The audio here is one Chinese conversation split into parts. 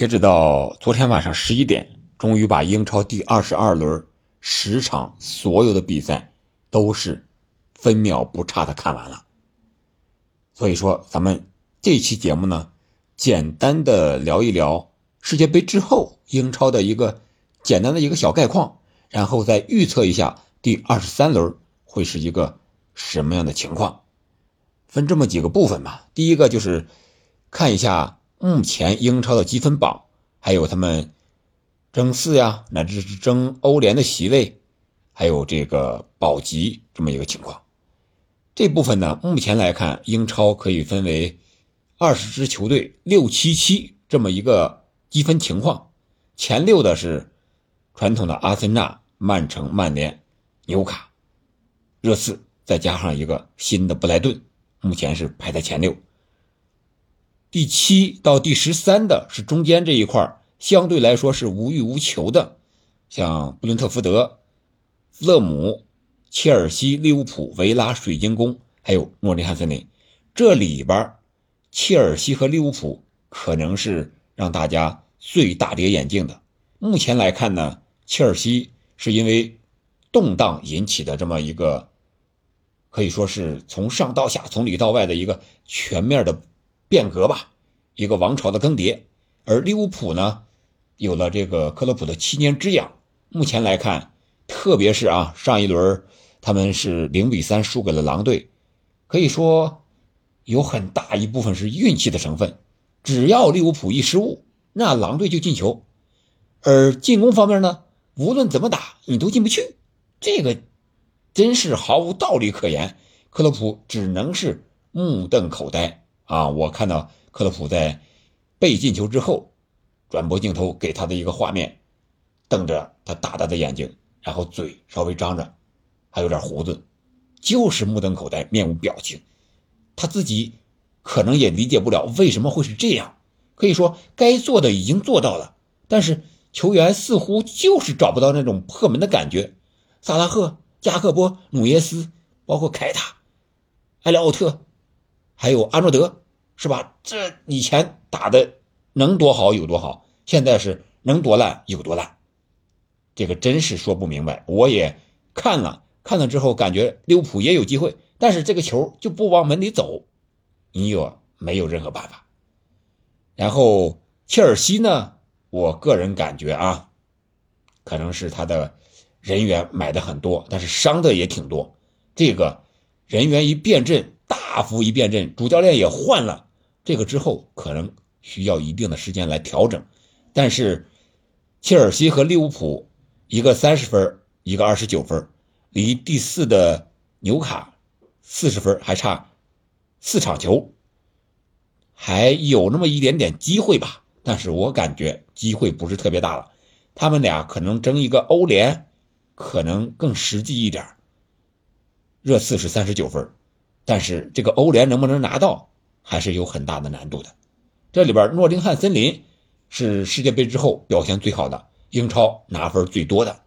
截止到昨天晚上十一点，终于把英超第二十二轮十场所有的比赛都是分秒不差的看完了。所以说，咱们这期节目呢，简单的聊一聊世界杯之后英超的一个简单的一个小概况，然后再预测一下第二十三轮会是一个什么样的情况。分这么几个部分吧。第一个就是看一下。目前英超的积分榜，还有他们争四呀，乃至是争欧联的席位，还有这个保级这么一个情况。这部分呢，目前来看，英超可以分为二十支球队六七七这么一个积分情况。前六的是传统的阿森纳、曼城、曼联、纽卡、热刺，再加上一个新的布莱顿，目前是排在前六。第七到第十三的是中间这一块相对来说是无欲无求的，像布伦特福德、勒姆、切尔西、利物浦、维拉、水晶宫，还有诺丁汉森林。这里边，切尔西和利物浦可能是让大家最大跌眼镜的。目前来看呢，切尔西是因为动荡引起的这么一个，可以说是从上到下、从里到外的一个全面的。变革吧，一个王朝的更迭。而利物浦呢，有了这个克洛普的七年之痒。目前来看，特别是啊，上一轮他们是零比三输给了狼队，可以说有很大一部分是运气的成分。只要利物浦一失误，那狼队就进球。而进攻方面呢，无论怎么打，你都进不去。这个真是毫无道理可言。克洛普只能是目瞪口呆。啊，我看到克洛普在被进球之后，转播镜头给他的一个画面，瞪着他大大的眼睛，然后嘴稍微张着，还有点胡子，就是目瞪口呆，面无表情。他自己可能也理解不了为什么会是这样。可以说该做的已经做到了，但是球员似乎就是找不到那种破门的感觉。萨拉赫、加克波、努耶斯，包括凯塔、埃利奥特。还有阿诺德，是吧？这以前打的能多好有多好，现在是能多烂有多烂，这个真是说不明白。我也看了看了之后，感觉利物浦也有机会，但是这个球就不往门里走，你有没有任何办法？然后切尔西呢？我个人感觉啊，可能是他的人员买的很多，但是伤的也挺多。这个人员一变阵。大幅一变阵，主教练也换了，这个之后可能需要一定的时间来调整。但是，切尔西和利物浦一个三十分，一个二十九分，离第四的纽卡四十分还差四场球，还有那么一点点机会吧。但是我感觉机会不是特别大了，他们俩可能争一个欧联，可能更实际一点。热刺是三十九分。但是这个欧联能不能拿到，还是有很大的难度的。这里边诺丁汉森林是世界杯之后表现最好的，英超拿分最多的。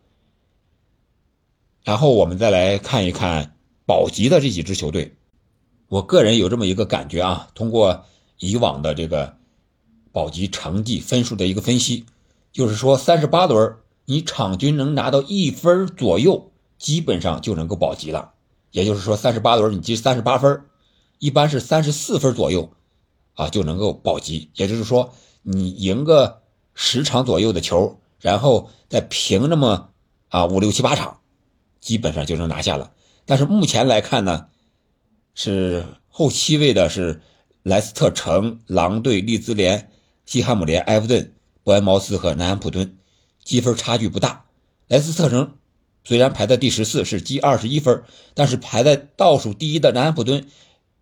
然后我们再来看一看保级的这几支球队，我个人有这么一个感觉啊，通过以往的这个保级成绩分数的一个分析，就是说三十八轮你场均能拿到一分左右，基本上就能够保级了。也就是说，三十八轮你积三十八分，一般是三十四分左右，啊就能够保级。也就是说，你赢个十场左右的球，然后再平那么啊五六七八场，基本上就能拿下了。但是目前来看呢，是后七位的是莱斯特城、狼队、利兹联、西汉姆联、埃弗顿、伯恩茅斯和南安普敦，积分差距不大。莱斯特城。虽然排在第十四，是积二十一分，但是排在倒数第一的南安普敦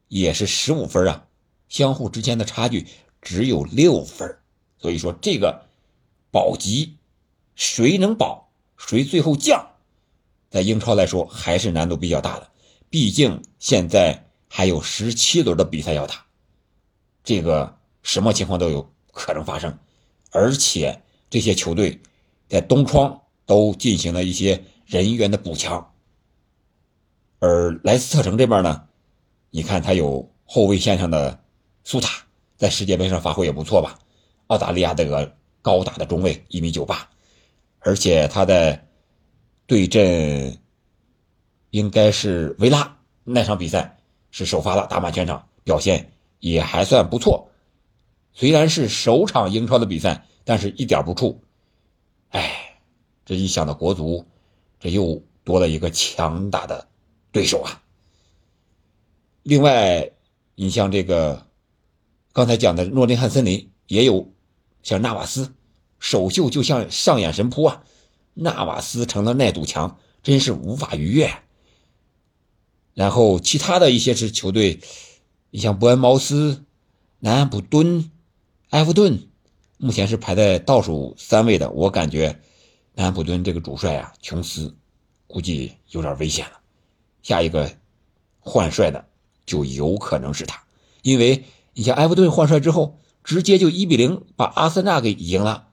也是十五分啊，相互之间的差距只有六分，所以说这个保级谁能保，谁最后降，在英超来说还是难度比较大的，毕竟现在还有十七轮的比赛要打，这个什么情况都有可能发生，而且这些球队在东窗都进行了一些。人员的补强，而莱斯特城这边呢，你看他有后卫线上的苏塔，在世界杯上发挥也不错吧？澳大利亚这个高大的中卫，一米九八，而且他在对阵应该是维拉那场比赛是首发了，打满全场，表现也还算不错。虽然是首场英超的比赛，但是一点不怵。哎，这一想到国足，这又多了一个强大的对手啊。另外，你像这个刚才讲的诺丁汉森林，也有像纳瓦斯，首秀就像上演神扑啊！纳瓦斯成了那堵墙，真是无法逾越。然后其他的一些支球队，你像伯恩茅斯、南安普敦。埃弗顿目前是排在倒数三位的，我感觉南普敦这个主帅啊，琼斯估计有点危险了。下一个换帅的就有可能是他，因为你像埃弗顿换帅之后，直接就一比零把阿森纳给赢了，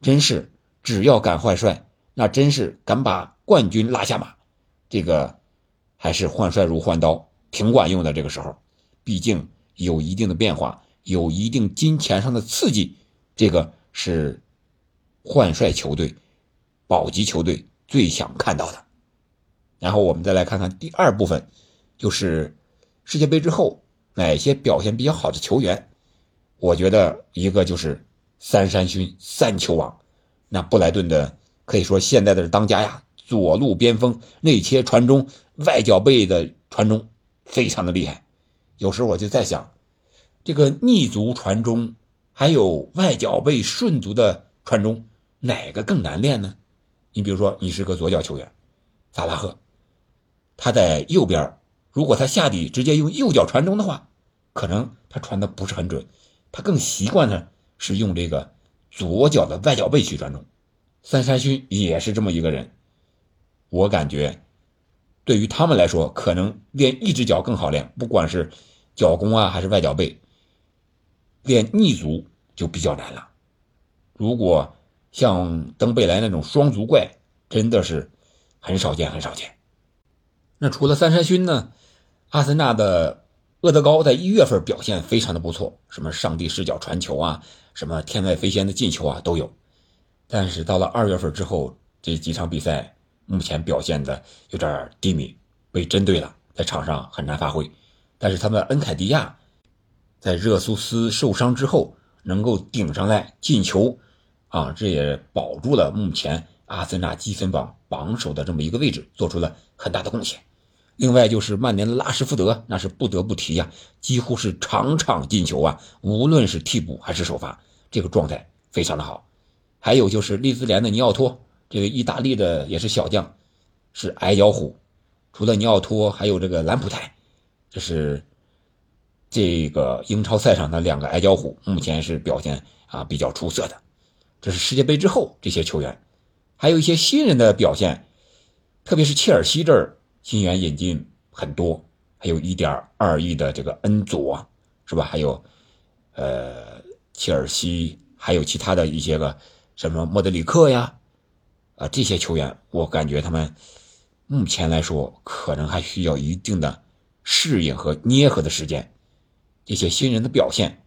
真是只要敢换帅，那真是敢把冠军拉下马。这个还是换帅如换刀，挺管用的。这个时候，毕竟有一定的变化。有一定金钱上的刺激，这个是换帅球队、保级球队最想看到的。然后我们再来看看第二部分，就是世界杯之后哪些表现比较好的球员。我觉得一个就是三山勋三球王，那布莱顿的可以说现在的是当家呀，左路边锋内切传中、外脚背的传中非常的厉害。有时候我就在想。这个逆足传中，还有外脚背顺足的传中，哪个更难练呢？你比如说，你是个左脚球员，萨拉赫，他在右边，如果他下底直接用右脚传中的话，可能他传的不是很准，他更习惯的是用这个左脚的外脚背去传中。三山勋也是这么一个人，我感觉，对于他们来说，可能练一只脚更好练，不管是脚弓啊，还是外脚背。练逆足就比较难了。如果像登贝莱那种双足怪，真的是很少见，很少见。那除了三山勋呢？阿森纳的厄德高在一月份表现非常的不错，什么上帝视角传球啊，什么天外飞仙的进球啊都有。但是到了二月份之后，这几场比赛目前表现的有点低迷，被针对了，在场上很难发挥。但是他们恩凯迪亚。在热苏斯受伤之后，能够顶上来进球，啊，这也保住了目前阿森纳积分榜榜首的这么一个位置，做出了很大的贡献。另外就是曼联的拉什福德，那是不得不提呀，几乎是场场进球啊，无论是替补还是首发，这个状态非常的好。还有就是利兹联的尼奥托，这个意大利的也是小将，是矮脚虎。除了尼奥托，还有这个兰普泰，这是。这个英超赛场的两个矮脚虎目前是表现啊比较出色的，这是世界杯之后这些球员，还有一些新人的表现，特别是切尔西这儿新援引进很多，还有一点二亿的这个恩佐是吧？还有，呃，切尔西还有其他的一些个什么莫德里克呀，啊这些球员，我感觉他们目前来说可能还需要一定的适应和捏合的时间。这些新人的表现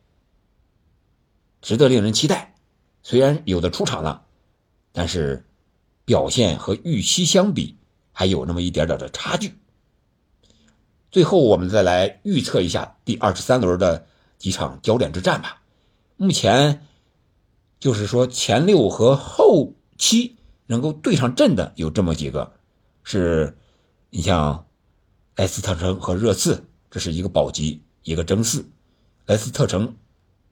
值得令人期待，虽然有的出场了，但是表现和预期相比还有那么一点点的差距。最后，我们再来预测一下第二十三轮的几场焦点之战吧。目前就是说前六和后七能够对上阵的有这么几个，是你像莱斯特城和热刺，这是一个保级。一个争四，莱斯特城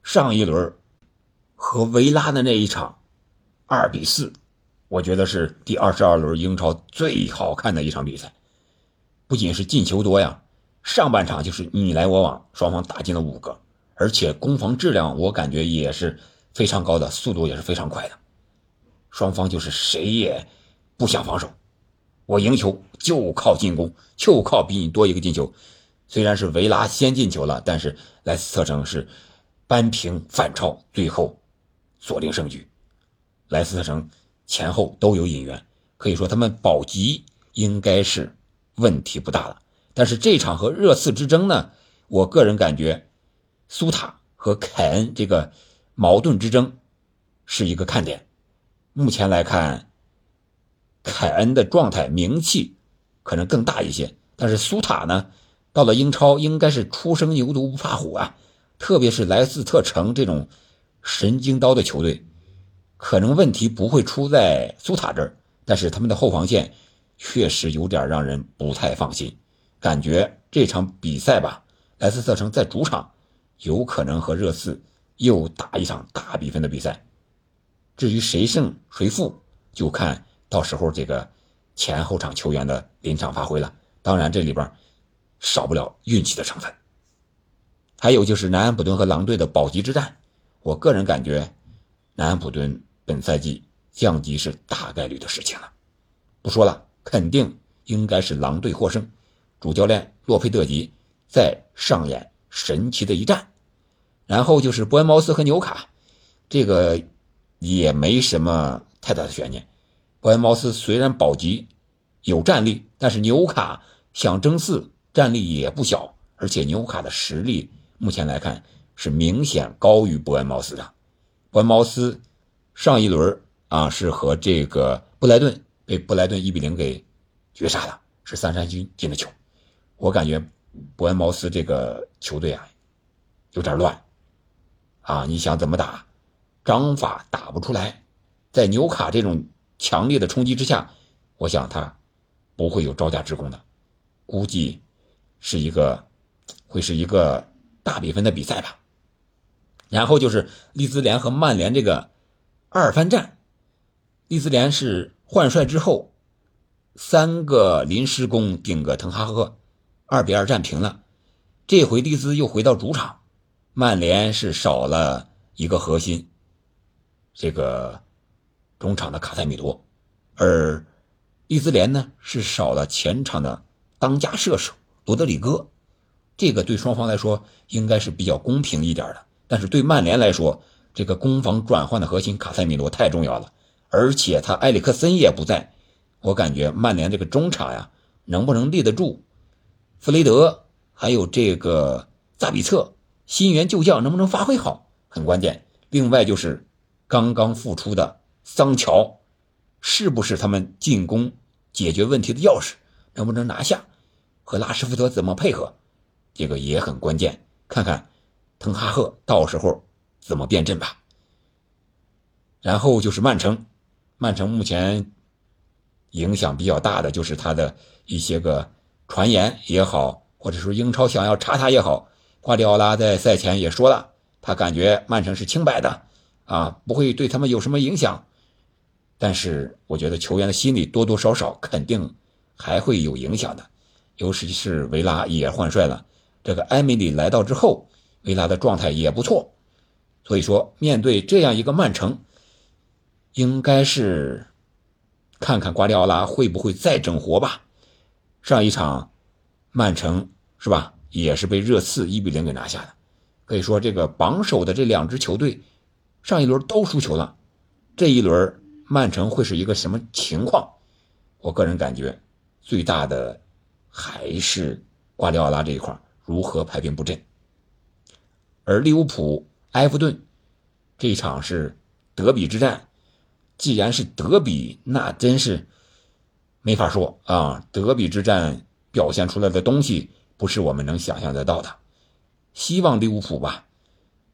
上一轮和维拉的那一场二比四，我觉得是第二十二轮英超最好看的一场比赛。不仅是进球多呀，上半场就是你来我往，双方打进了五个，而且攻防质量我感觉也是非常高的，速度也是非常快的。双方就是谁也不想防守，我赢球就靠进攻，就靠比你多一个进球。虽然是维拉先进球了，但是莱斯特城是扳平反超，最后锁定胜局。莱斯特城前后都有引援，可以说他们保级应该是问题不大了。但是这场和热刺之争呢，我个人感觉苏塔和凯恩这个矛盾之争是一个看点。目前来看，凯恩的状态名气可能更大一些，但是苏塔呢，到了英超应该是初生牛犊不怕虎啊，特别是莱斯特城这种神经刀的球队，可能问题不会出在苏塔这儿，但是他们的后防线确实有点让人不太放心，感觉这场比赛吧，莱斯特城在主场有可能和热刺又打一场大比分的比赛。至于谁胜谁负，就看到时候这个前后场球员的临场发挥了。当然，这里边少不了运气的成分。还有就是南安普顿和狼队的保级之战，我个人感觉，南安普顿本赛季降级是大概率的事情了。不说了，肯定应该是狼队获胜。主教练洛佩特吉在上演神奇的一战。然后就是伯恩茅斯和纽卡，这个。也没什么太大的悬念。伯恩茅斯虽然保级有战力，但是纽卡想争四战力也不小，而且纽卡的实力目前来看是明显高于伯恩茅斯的。伯恩茅斯上一轮啊是和这个布莱顿被布莱顿一比零给绝杀了，是三山军进的球。我感觉伯恩茅斯这个球队啊有点乱啊，你想怎么打？章法打不出来，在纽卡这种强烈的冲击之下，我想他不会有招架之功的，估计是一个会是一个大比分的比赛吧。然后就是利兹联和曼联这个二番战，利兹联是换帅之后三个临时工顶个滕哈赫，二比二战平了。这回利兹又回到主场，曼联是少了一个核心。这个中场的卡塞米罗，而利兹联呢是少了前场的当家射手罗德里戈，这个对双方来说应该是比较公平一点的。但是对曼联来说，这个攻防转换的核心卡塞米罗太重要了，而且他埃里克森也不在，我感觉曼联这个中场呀能不能立得住？弗雷德还有这个萨比策新援旧将能不能发挥好很关键。另外就是。刚刚复出的桑乔，是不是他们进攻解决问题的钥匙？能不能拿下？和拉什福德怎么配合？这个也很关键。看看滕哈赫到时候怎么变阵吧。然后就是曼城，曼城目前影响比较大的就是他的一些个传言也好，或者说英超想要查他也好，瓜迪奥拉在赛前也说了，他感觉曼城是清白的。啊，不会对他们有什么影响，但是我觉得球员的心理多多少少肯定还会有影响的，尤其是维拉也换帅了，这个埃米里来到之后，维拉的状态也不错，所以说面对这样一个曼城，应该是看看瓜迪奥拉会不会再整活吧。上一场曼城是吧，也是被热刺一比零给拿下的，可以说这个榜首的这两支球队。上一轮都输球了，这一轮曼城会是一个什么情况？我个人感觉，最大的还是瓜迪奥拉这一块如何排兵布阵。而利物浦、埃弗顿这一场是德比之战，既然是德比，那真是没法说啊！德比之战表现出来的东西不是我们能想象得到的。希望利物浦吧，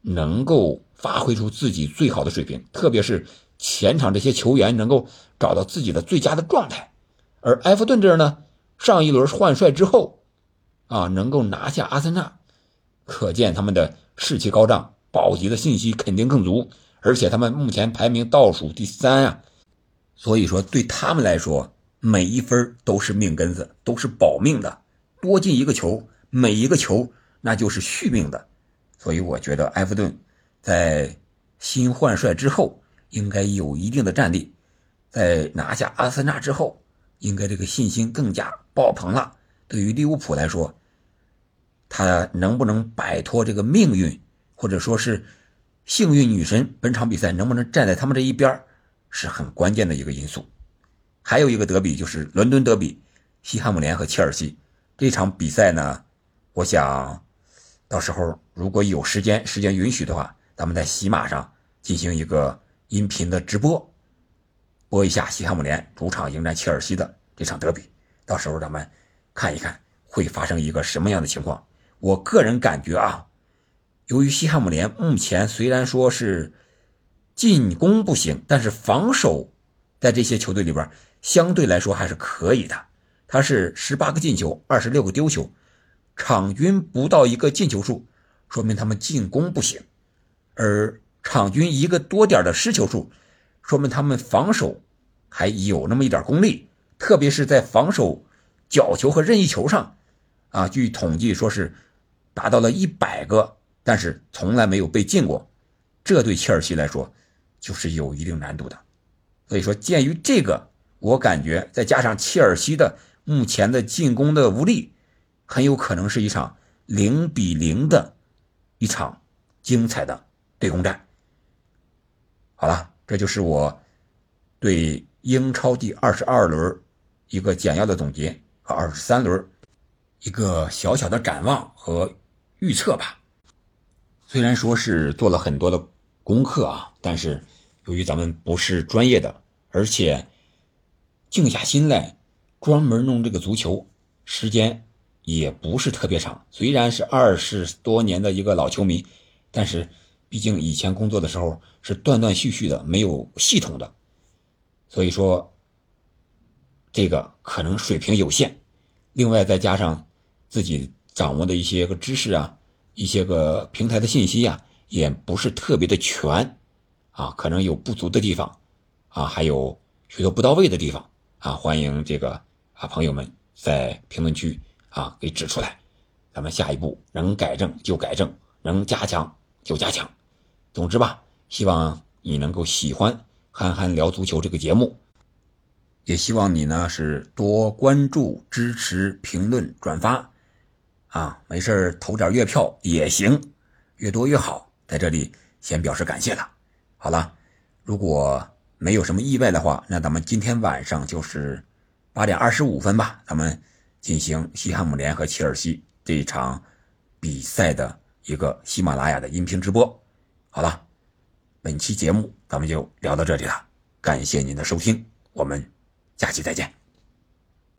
能够。发挥出自己最好的水平，特别是前场这些球员能够找到自己的最佳的状态。而埃弗顿这儿呢，上一轮换帅之后，啊，能够拿下阿森纳，可见他们的士气高涨，保级的信息肯定更足。而且他们目前排名倒数第三啊，所以说对他们来说，每一分都是命根子，都是保命的。多进一个球，每一个球那就是续命的。所以我觉得埃弗顿。在新换帅之后，应该有一定的战力。在拿下阿森纳之后，应该这个信心更加爆棚了。对于利物浦来说，他能不能摆脱这个命运，或者说是幸运女神，本场比赛能不能站在他们这一边，是很关键的一个因素。还有一个德比就是伦敦德比，西汉姆联和切尔西这场比赛呢，我想到时候如果有时间，时间允许的话。咱们在喜马上进行一个音频的直播，播一下西汉姆联主场迎战切尔西的这场德比。到时候咱们看一看会发生一个什么样的情况。我个人感觉啊，由于西汉姆联目前虽然说是进攻不行，但是防守在这些球队里边相对来说还是可以的。他是十八个进球，二十六个丢球，场均不到一个进球数，说明他们进攻不行；而场均一个多点的失球数，说明他们防守还有那么一点功力，特别是在防守角球和任意球上，啊，据统计说是达到了一百个，但是从来没有被进过，这对切尔西来说就是有一定难度的。所以说，鉴于这个，我感觉再加上切尔西的。目前的进攻的无力，很有可能是一场零比零的一场精彩的对攻战。好了，这就是我对英超第二十二轮一个简要的总结和二十三轮一个小小的展望和预测吧。虽然说是做了很多的功课啊，但是由于咱们不是专业的，而且静下心来。专门弄这个足球，时间也不是特别长。虽然是二十多年的一个老球迷，但是毕竟以前工作的时候是断断续续的，没有系统的，所以说这个可能水平有限。另外再加上自己掌握的一些个知识啊，一些个平台的信息啊，也不是特别的全啊，可能有不足的地方啊，还有许多不到位的地方啊，欢迎这个。啊，朋友们在评论区啊给指出来，咱们下一步能改正就改正，能加强就加强。总之吧，希望你能够喜欢《憨憨聊足球》这个节目，也希望你呢是多关注、支持、评论、转发。啊，没事投点月票也行，越多越好。在这里先表示感谢了。好了，如果没有什么意外的话，那咱们今天晚上就是。八点二十五分吧，咱们进行西汉姆联和切尔西这一场比赛的一个喜马拉雅的音频直播。好了，本期节目咱们就聊到这里了，感谢您的收听，我们下期再见。